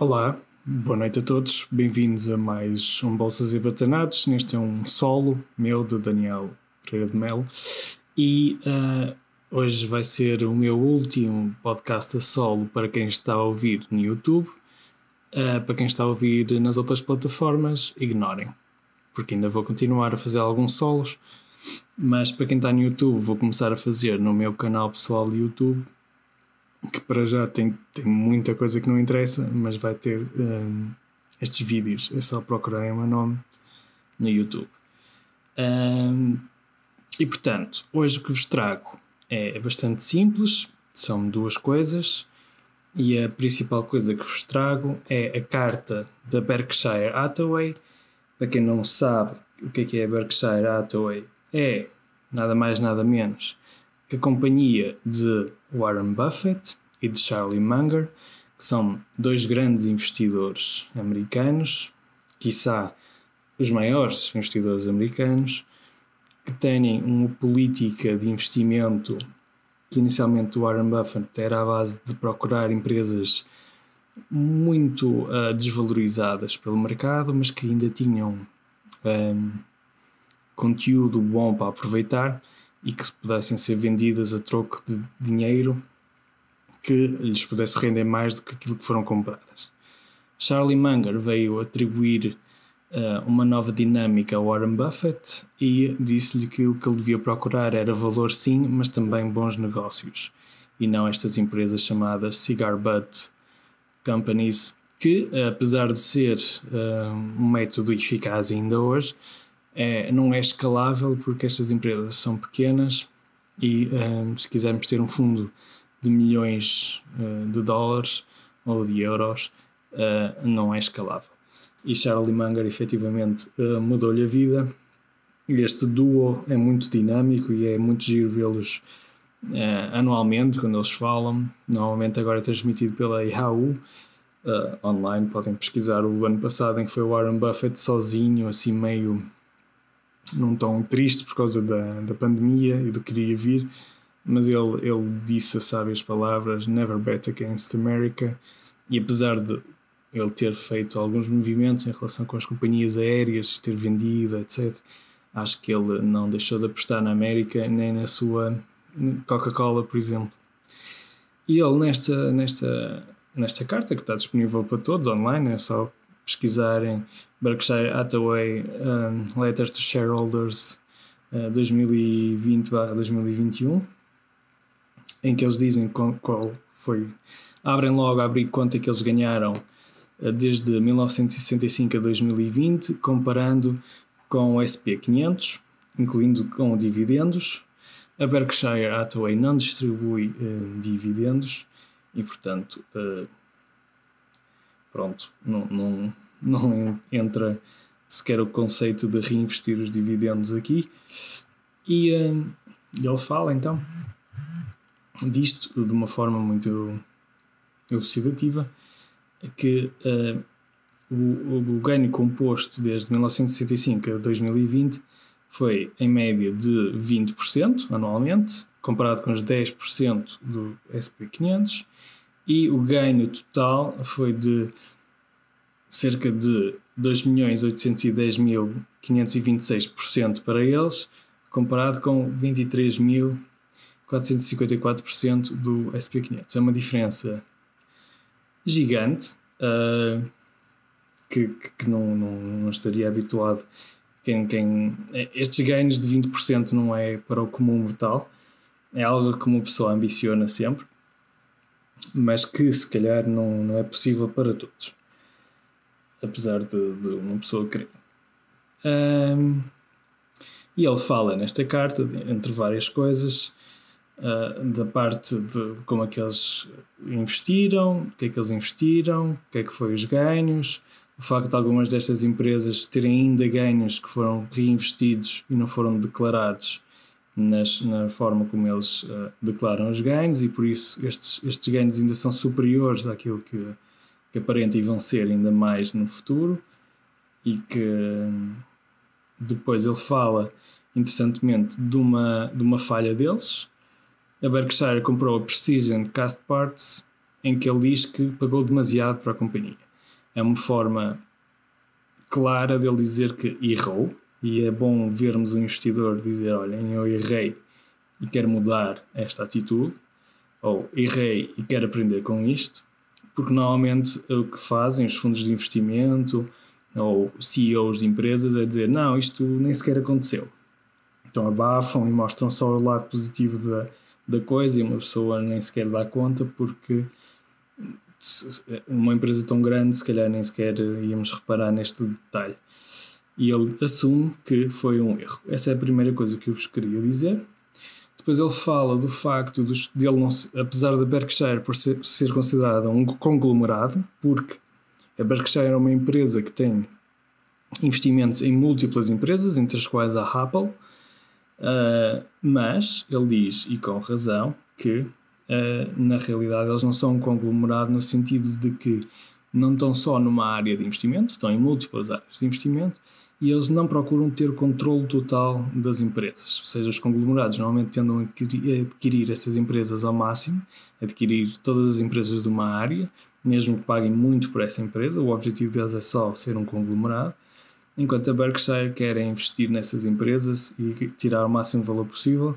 Olá, boa noite a todos, bem-vindos a mais um Bolsas e Batanados. Neste é um solo meu de Daniel Pereira de Melo e uh, hoje vai ser o meu último podcast a solo para quem está a ouvir no YouTube. Uh, para quem está a ouvir nas outras plataformas, ignorem, porque ainda vou continuar a fazer alguns solos. Mas para quem está no YouTube, vou começar a fazer no meu canal pessoal de YouTube que para já tem, tem muita coisa que não interessa, mas vai ter um, estes vídeos. É só procurar o meu nome no YouTube. Um, e portanto, hoje o que vos trago é bastante simples, são duas coisas. E a principal coisa que vos trago é a carta da Berkshire Hathaway. Para quem não sabe o que é, que é a Berkshire Hathaway, é nada mais nada menos que a companhia de Warren Buffett e de Charlie Munger, que são dois grandes investidores americanos, quiçá os maiores investidores americanos, que têm uma política de investimento que inicialmente o Warren Buffett era à base de procurar empresas muito uh, desvalorizadas pelo mercado, mas que ainda tinham um, conteúdo bom para aproveitar e que pudessem ser vendidas a troco de dinheiro que lhes pudesse render mais do que aquilo que foram compradas. Charlie Munger veio atribuir uh, uma nova dinâmica a Warren Buffett e disse-lhe que o que ele devia procurar era valor sim, mas também bons negócios, e não estas empresas chamadas cigar butt companies, que apesar de ser uh, um método eficaz ainda hoje, é, não é escalável porque estas empresas são pequenas e um, se quisermos ter um fundo de milhões uh, de dólares ou de euros, uh, não é escalável. E Charlie Munger efetivamente uh, mudou-lhe a vida. Este duo é muito dinâmico e é muito giro vê-los anualmente quando eles falam. Normalmente agora é transmitido pela Yahoo. online podem pesquisar o ano passado em que foi o Warren Buffett sozinho, assim meio num tom triste por causa da, da pandemia e do que iria vir, mas ele, ele disse as sábias palavras Never bet against America, e apesar de ele ter feito alguns movimentos em relação com as companhias aéreas, ter vendido, etc., acho que ele não deixou de apostar na América nem na sua Coca-Cola, por exemplo. E ele, nesta, nesta, nesta carta que está disponível para todos online, é só pesquisarem Berkshire Hathaway um, Letters to Shareholders uh, 2020-2021, em que eles dizem qual, foi. Abrem logo a abrir é que eles ganharam uh, desde 1965 a 2020, comparando com o SP500, incluindo com dividendos. A Berkshire Hathaway não distribui uh, dividendos e, portanto, uh, pronto, não, não, não entra sequer o conceito de reinvestir os dividendos aqui. E uh, ele fala então disto de uma forma muito elucidativa que uh, o, o, ganho composto desde 1965 a 2020 foi em média de 20% anualmente, comparado com os 10% do SP500 e o ganho total foi de cerca de 2.810.526% para eles, comparado com 23.454% do SP500. É uma diferença gigante uh, que, que não, não, não, estaria habituado. Quem, quem, estes ganhos de 20% não é para o comum mortal, é algo que uma pessoa ambiciona sempre mas que se calhar não, não é possível para todos, apesar de, de uma pessoa querer. Um, e ele fala nesta carta, entre várias coisas, uh, da parte de, de como é que eles investiram, o que é que eles investiram, o que é que foi os ganhos, o facto de algumas destas empresas terem ainda ganhos que foram reinvestidos e não foram declarados nas, na forma como eles uh, declaram os ganhos e por isso estes, estes ganhos ainda são superiores àquilo que, que aparentam e vão ser ainda mais no futuro. E que depois ele fala interessantemente de uma, de uma falha deles. A Berkshire comprou a Precision Cast Parts em que ele diz que pagou demasiado para a companhia. É uma forma clara dele dizer que errou, e é bom vermos um investidor dizer: Olhem, eu errei e quero mudar esta atitude, ou errei e quero aprender com isto, porque normalmente o que fazem os fundos de investimento ou CEOs de empresas é dizer: Não, isto nem sequer aconteceu. Então abafam e mostram só o lado positivo da, da coisa e uma pessoa nem sequer dá conta porque uma empresa tão grande, se calhar nem sequer íamos reparar neste detalhe. E ele assume que foi um erro. Essa é a primeira coisa que eu vos queria dizer. Depois ele fala do facto de dele não apesar da Berkshire por ser, ser considerada um conglomerado, porque a Berkshire é uma empresa que tem investimentos em múltiplas empresas, entre as quais a Apple, uh, mas ele diz, e com razão, que uh, na realidade eles não são um conglomerado no sentido de que não estão só numa área de investimento, estão em múltiplas áreas de investimento e eles não procuram ter o controle total das empresas. Ou seja, os conglomerados normalmente tendem a adquirir, essas empresas ao máximo, adquirir todas as empresas de uma área, mesmo que paguem muito por essa empresa. O objetivo deles é só ser um conglomerado. Enquanto a Berkshire quer é investir nessas empresas e tirar o máximo valor possível,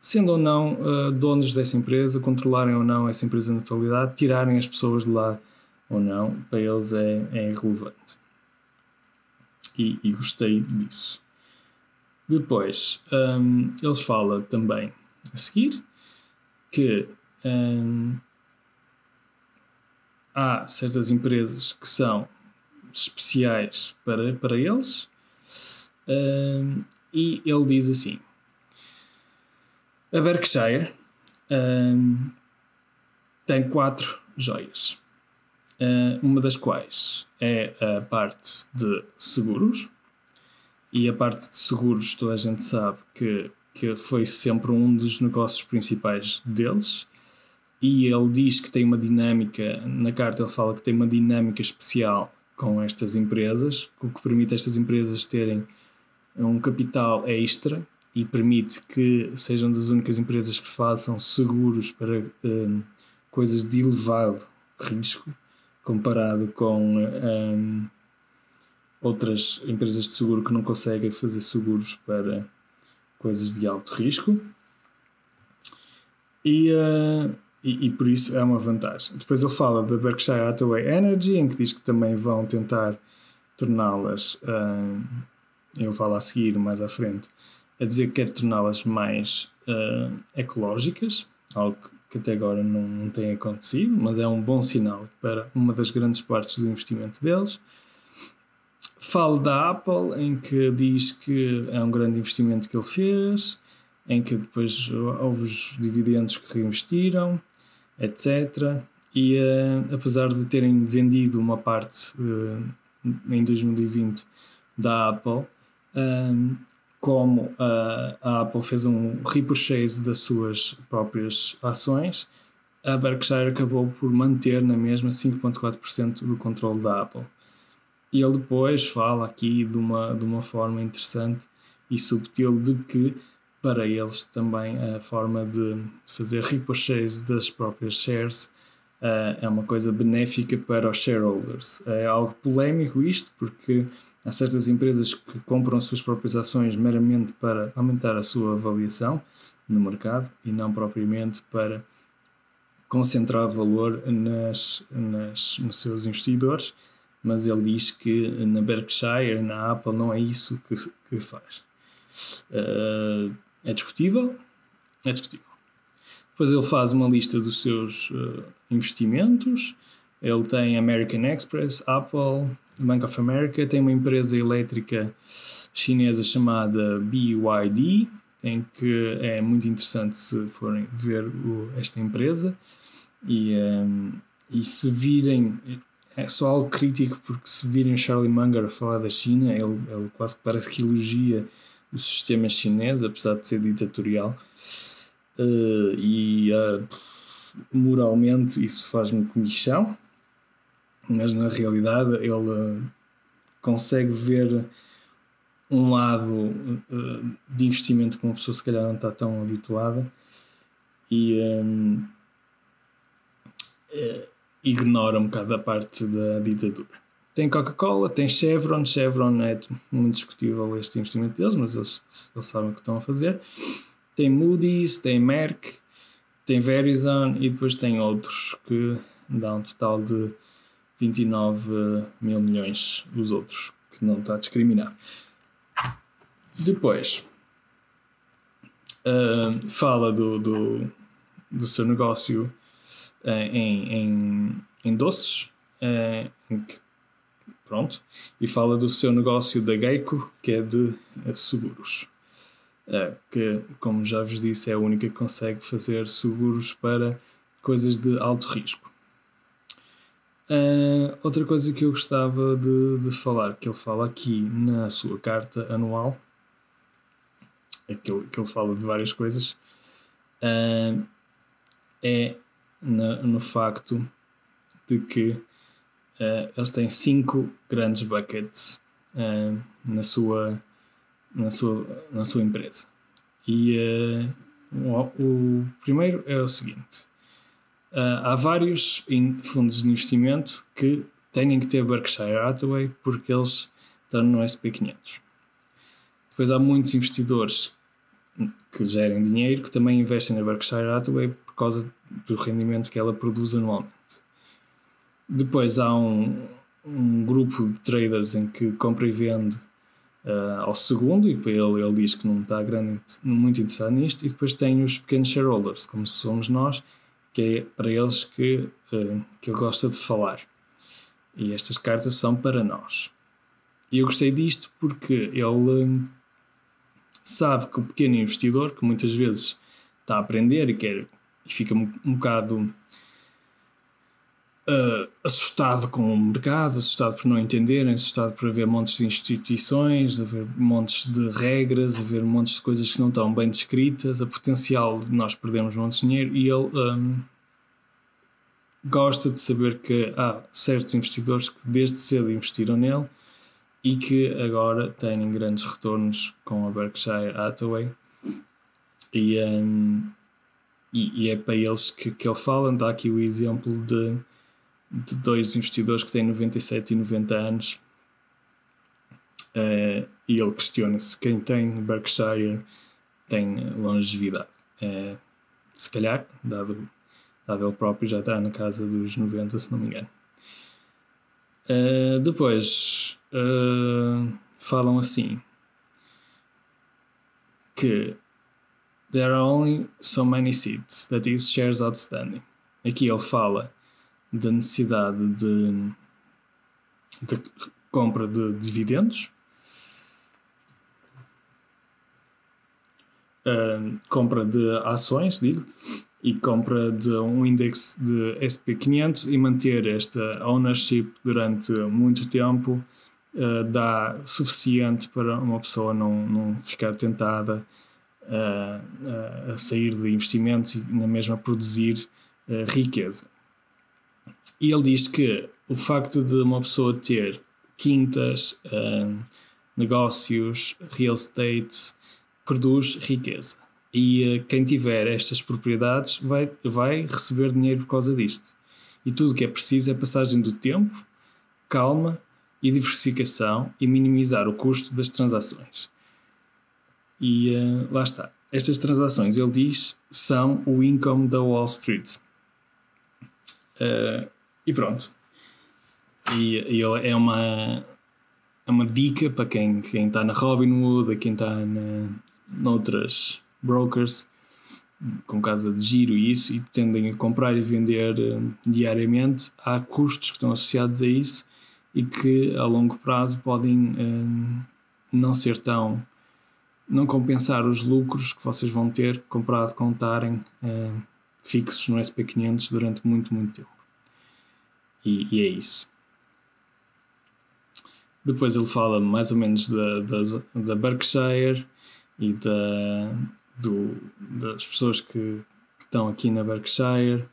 sendo ou não uh, donos dessa empresa, controlarem ou não essa empresa na totalidade, tirarem as pessoas de lá ou não, para eles é, é irrelevante. E, e, gostei disso. Depois, um, falam também a seguir que um, há certas empresas que são especiais para, para eles um, e ele diz assim a Berkshire um, tem quatro joias. Uh, uma das quais é a parte de seguros. E a parte de seguros, toda a gente sabe que, que foi sempre um dos negócios principais deles. E ele diz que tem uma dinâmica, na carta ele fala que tem uma dinâmica especial com estas empresas, o que permite estas empresas terem um capital extra e permite que sejam das únicas empresas que façam seguros para um, coisas de elevado risco, comparado com um, outras empresas de seguro que não conseguem fazer seguros para coisas de alto risco. E, uh, e, e, por isso é uma vantagem. Depois ele fala da Berkshire Hathaway Energy, em que diz que também vão tentar torná-las, uh, ele fala a seguir mais à frente, a dizer que quer torná-las mais uh, ecológicas, algo que até agora não, não tem acontecido, mas é um bom sinal para uma das grandes partes do investimento deles. Falo da Apple, em que diz que é um grande investimento que ele fez, em que depois houve os dividendos que reinvestiram, etc. E uh, apesar de terem vendido uma parte uh, em 2020 da Apple, como a, Apple fez um repurchase das suas próprias ações, a Berkshire acabou por manter na mesma 5,4% do controle da Apple. E ele depois fala aqui de uma, de uma forma interessante e subtil de que para eles também a forma de fazer repurchase das próprias shares uh, é uma coisa benéfica para os shareholders. É algo polémico isto, porque Há certas empresas que compram as suas próprias ações meramente para aumentar a sua avaliação no mercado e não propriamente para concentrar valor nas, nas, nos seus investidores, mas ele diz que na Berkshire, na Apple, não é isso que, que faz. Uh, é discutível? É discutível. Depois ele faz uma lista dos seus uh, investimentos. Ele tem American Express, Apple, Bank of America, tem uma empresa elétrica chinesa chamada BYD, em que é muito interessante se forem ver o, esta empresa. E, um, e se virem é só algo crítico porque se virem o Charlie Munger a falar da China ele, ele quase que parece que elogia o sistema chinês apesar de ser ditatorial. Uh, e uh, moralmente isso faz-me comichão mas na realidade ele consegue ver um lado uh, de investimento que uma pessoa se calhar não está tão habituada e, um, eh, ignora um bocado a parte da ditadura. Tem Coca-Cola, tem Chevron. Chevron é muito discutível este investimento deles, mas eles, eles sabem o que estão a fazer. Tem Moody's, tem Merck, tem Verizon e depois tem outros que dá um total de 29 mil milhões os outros, que não está discriminado. Depois uh, fala do, do, do, seu negócio uh, em, em, em doces, uh, em que, pronto, e fala do seu negócio da Geico, que é de seguros. que, como já vos disse, é a única que consegue fazer seguros para coisas de alto risco. Uh, outra coisa que eu gostava de, de falar, que ele fala aqui na sua carta anual, é que ele, que ele fala de várias coisas, uh, é na, no facto de que uh, eles têm cinco grandes buckets na, sua, na, sua, na sua empresa. E o, o primeiro é o seguinte há vários fundos de investimento que têm que ter Berkshire Hathaway porque eles estão no SP500. Depois há muitos investidores que gerem dinheiro que também investem na Berkshire Hathaway por causa do rendimento que ela produz anualmente. Depois há um, um grupo de traders em que compra e vende uh, ao segundo e para ele ele diz que não está grande, muito interessado nisto. E depois tem os pequenos shareholders, como somos nós, que é para eles que, uh, que ele gosta de falar. E estas cartas são para nós. E eu gostei disto porque ele uh, sabe que o pequeno investidor, que muitas vezes está a aprender e, quer, e fica um, um bocado uh, assustado com o mercado, assustado por não entenderem, assustado por haver montes de instituições, haver montes de regras, haver montes de coisas que não estão bem descritas, a potencial de nós perdermos montes de dinheiro e ele um, gosta de saber que há certos investidores que desde cedo investiram nele e que agora têm grandes retornos com a Berkshire Hathaway e, um, e, e, é para eles que, que ele fala. Dá aqui o exemplo de de dois investidores que têm 97 e 90 anos uh, e ele questiona-se quem tem Berkshire tem longevidade. Uh, se calhar, dado, dado ele próprio já está na casa dos 90, se não me engano. Uh, depois falam assim que there are only so many seats, that is, shares outstanding. Aqui ele fala da necessidade de, de compra de dividendos, uh, compra de ações, digo, e compra de um índice de SP500 e manter esta ownership durante muito tempo uh, dá suficiente para uma pessoa não, não ficar tentada uh, a sair de investimentos e na mesma produzir uh, riqueza. E ele diz que o facto de uma pessoa ter quintas, uh, negócios, real estate, produz riqueza. E uh, quem tiver estas propriedades vai, vai receber dinheiro por causa disto. E tudo o que é preciso é passagem do tempo, calma e diversificação e minimizar o custo das transações. E uh, lá está. Estas transações, ele diz, são o income da Wall Street. Uh, e pronto. E, e é uma, é uma dica para quem está quem tá na Robinhood, a quem está na, noutras brokers com casa de giro e isso, e tendem a comprar e vender uh, diariamente, há custos que estão associados a isso e que a longo prazo podem uh, não ser tão. não compensar os lucros que vocês vão ter comprado com estarem uh, fixos no SP500 durante muito, muito tempo. E, e é isso. Depois ele fala mais ou menos da, da, da Berkshire e da, do, das pessoas que, que, estão aqui na Berkshire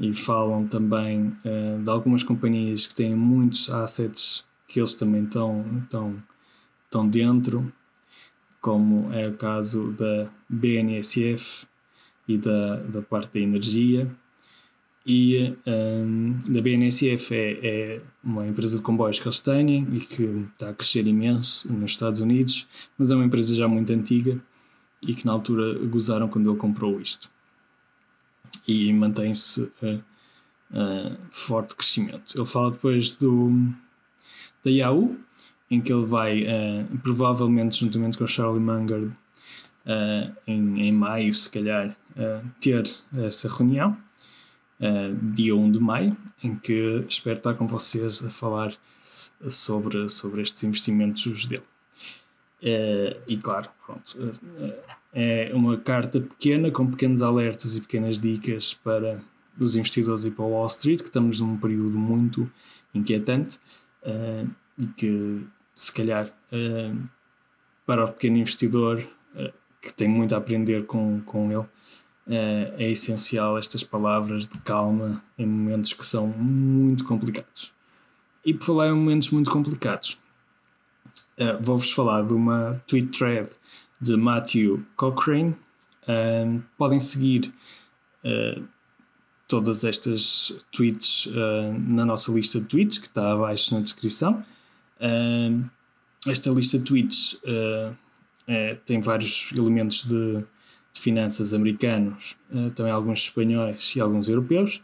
e falam também uh, de algumas companhias que têm muitos assets que eles também estão, estão, estão dentro, como é o caso da BNSF e da, da parte da energia e um, da BNSF é, é, uma empresa de comboios que eles têm e que está a crescer imenso nos Estados Unidos, mas é uma empresa já muito antiga e que na altura gozaram quando ele comprou isto. E mantém-se uh, uh, forte crescimento. Ele fala depois do, da Yahoo, em que ele vai, uh, provavelmente juntamente com o Charlie Munger, em, em maio, se calhar, ter essa reunião uh, dia 1 de maio, em que espero estar com vocês a falar sobre, sobre estes investimentos dele. Uh, e claro, pronto, uh, é uma carta pequena com pequenos alertas e pequenas dicas para os investidores e para o Wall Street, que estamos num período muito inquietante uh, e que, se calhar, para o pequeno investidor que tem muito a aprender com, com ele, é, é essencial estas palavras de calma em momentos que são muito complicados. E por falar em momentos muito complicados, uh, vou-vos falar de uma tweet thread de Matthew Cochrane. Uh, podem seguir uh, todas estas tweets na nossa lista de tweets, que está abaixo na descrição. esta lista de tweets é, tem vários elementos de finanças americanos, uh, também alguns espanhóis e alguns europeus,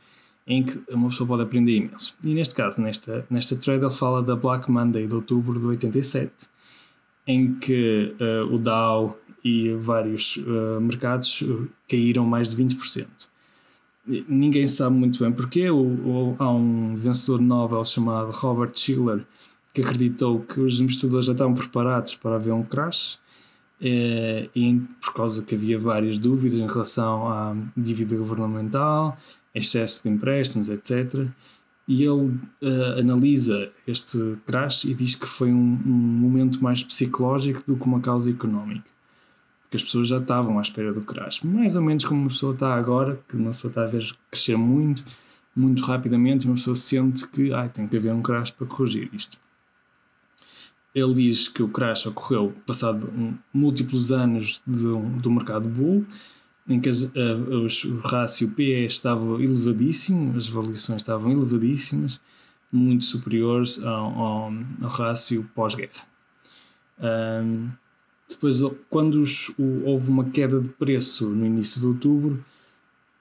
em que uma pessoa pode aprender imenso. E neste caso, nesta, nesta trade, ele fala da Black Monday de outubro de 87, em que uh, o Dow e vários uh, mercados caíram mais de 20%. Ninguém sabe muito bem porquê. O, o, há um vencedor Nobel chamado Robert Schiller que acreditou que os investidores já estavam preparados para haver um crash é, e por causa que havia várias dúvidas em relação à dívida governamental, excesso de empréstimos, etc. E ele uh, analisa este crash e diz que foi um, um, momento mais psicológico do que uma causa económica. Porque as pessoas já estavam à espera do crash. Mais ou menos como uma pessoa está agora, que uma pessoa está a ver crescer muito, muito rapidamente, e uma pessoa sente que ah, tem que haver um crash para corrigir isto. Ele diz que o crash ocorreu passado múltiplos anos do, do mercado bull, em que as, uh, o rácio PE estava elevadíssimo, as avaliações estavam elevadíssimas, muito superiores ao, ao, ao rácio pós-guerra. Um, depois, quando os, o, houve uma queda de preço no início de outubro,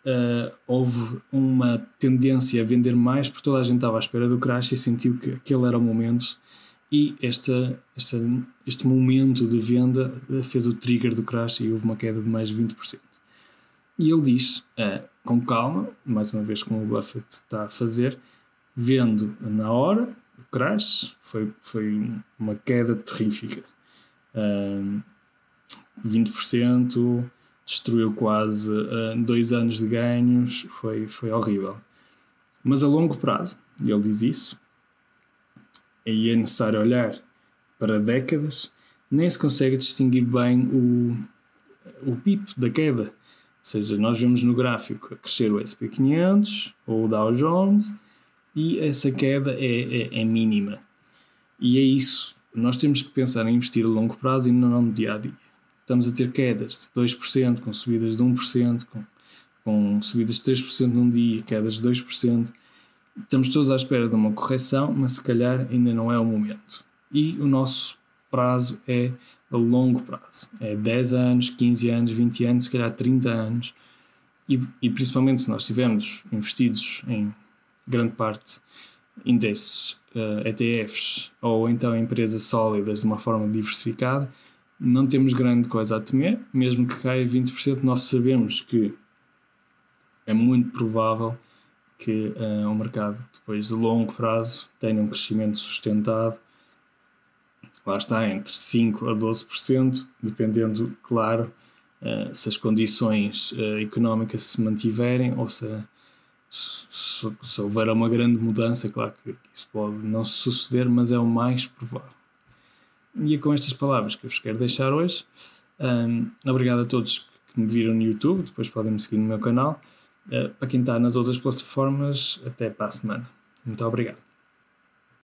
uh, houve uma tendência a vender mais, porque toda a gente estava à espera do crash e sentiu que aquele era o momento e esta, esta, este momento de venda fez o trigger do crash e houve uma queda de mais de 20%. E ele diz, uh, com calma, mais uma vez como o Buffett está a fazer, vendo na hora o crash, foi, foi uma queda terrífica. Uh, 20%, destruiu quase uh, dois anos de ganhos, foi, foi horrível. Mas a longo prazo, ele diz isso, aí é necessário olhar para décadas, nem se consegue distinguir bem o, o PIB da queda. Ou seja, nós vemos no gráfico a crescer o SP500 ou o Dow Jones e essa queda é, é, é mínima. E é isso. Nós temos que pensar em investir a longo prazo e não no dia a dia. Estamos a ter quedas de 2%, com subidas de 1%, com, com subidas de 3% num dia, quedas de 2% estamos todos à espera de uma correção, mas se calhar ainda não é o momento. E o nosso prazo é a longo prazo. É 10 anos, 15 anos, 20 anos, se calhar 30 anos. E, e principalmente se nós estivermos investidos em grande parte em desses uh, eh, ETFs ou então em empresas sólidas de uma forma diversificada, não temos grande coisa a temer, mesmo que caia 20%, nós sabemos que é muito provável que uh, o mercado, depois de longo prazo, tenha um crescimento sustentado, lá está, entre 5% a 12%, dependendo, claro, uh, se as condições uh, económicas se mantiverem ou se, se, se, houver uma grande mudança, claro que isso pode não suceder, mas é o mais provável. E é com estas palavras que eu vos quero deixar hoje. Um, obrigado a todos que me viram no YouTube, depois podem me seguir no meu canal. Uh, para quem está nas outras plataformas, até para a semana. Muito obrigado.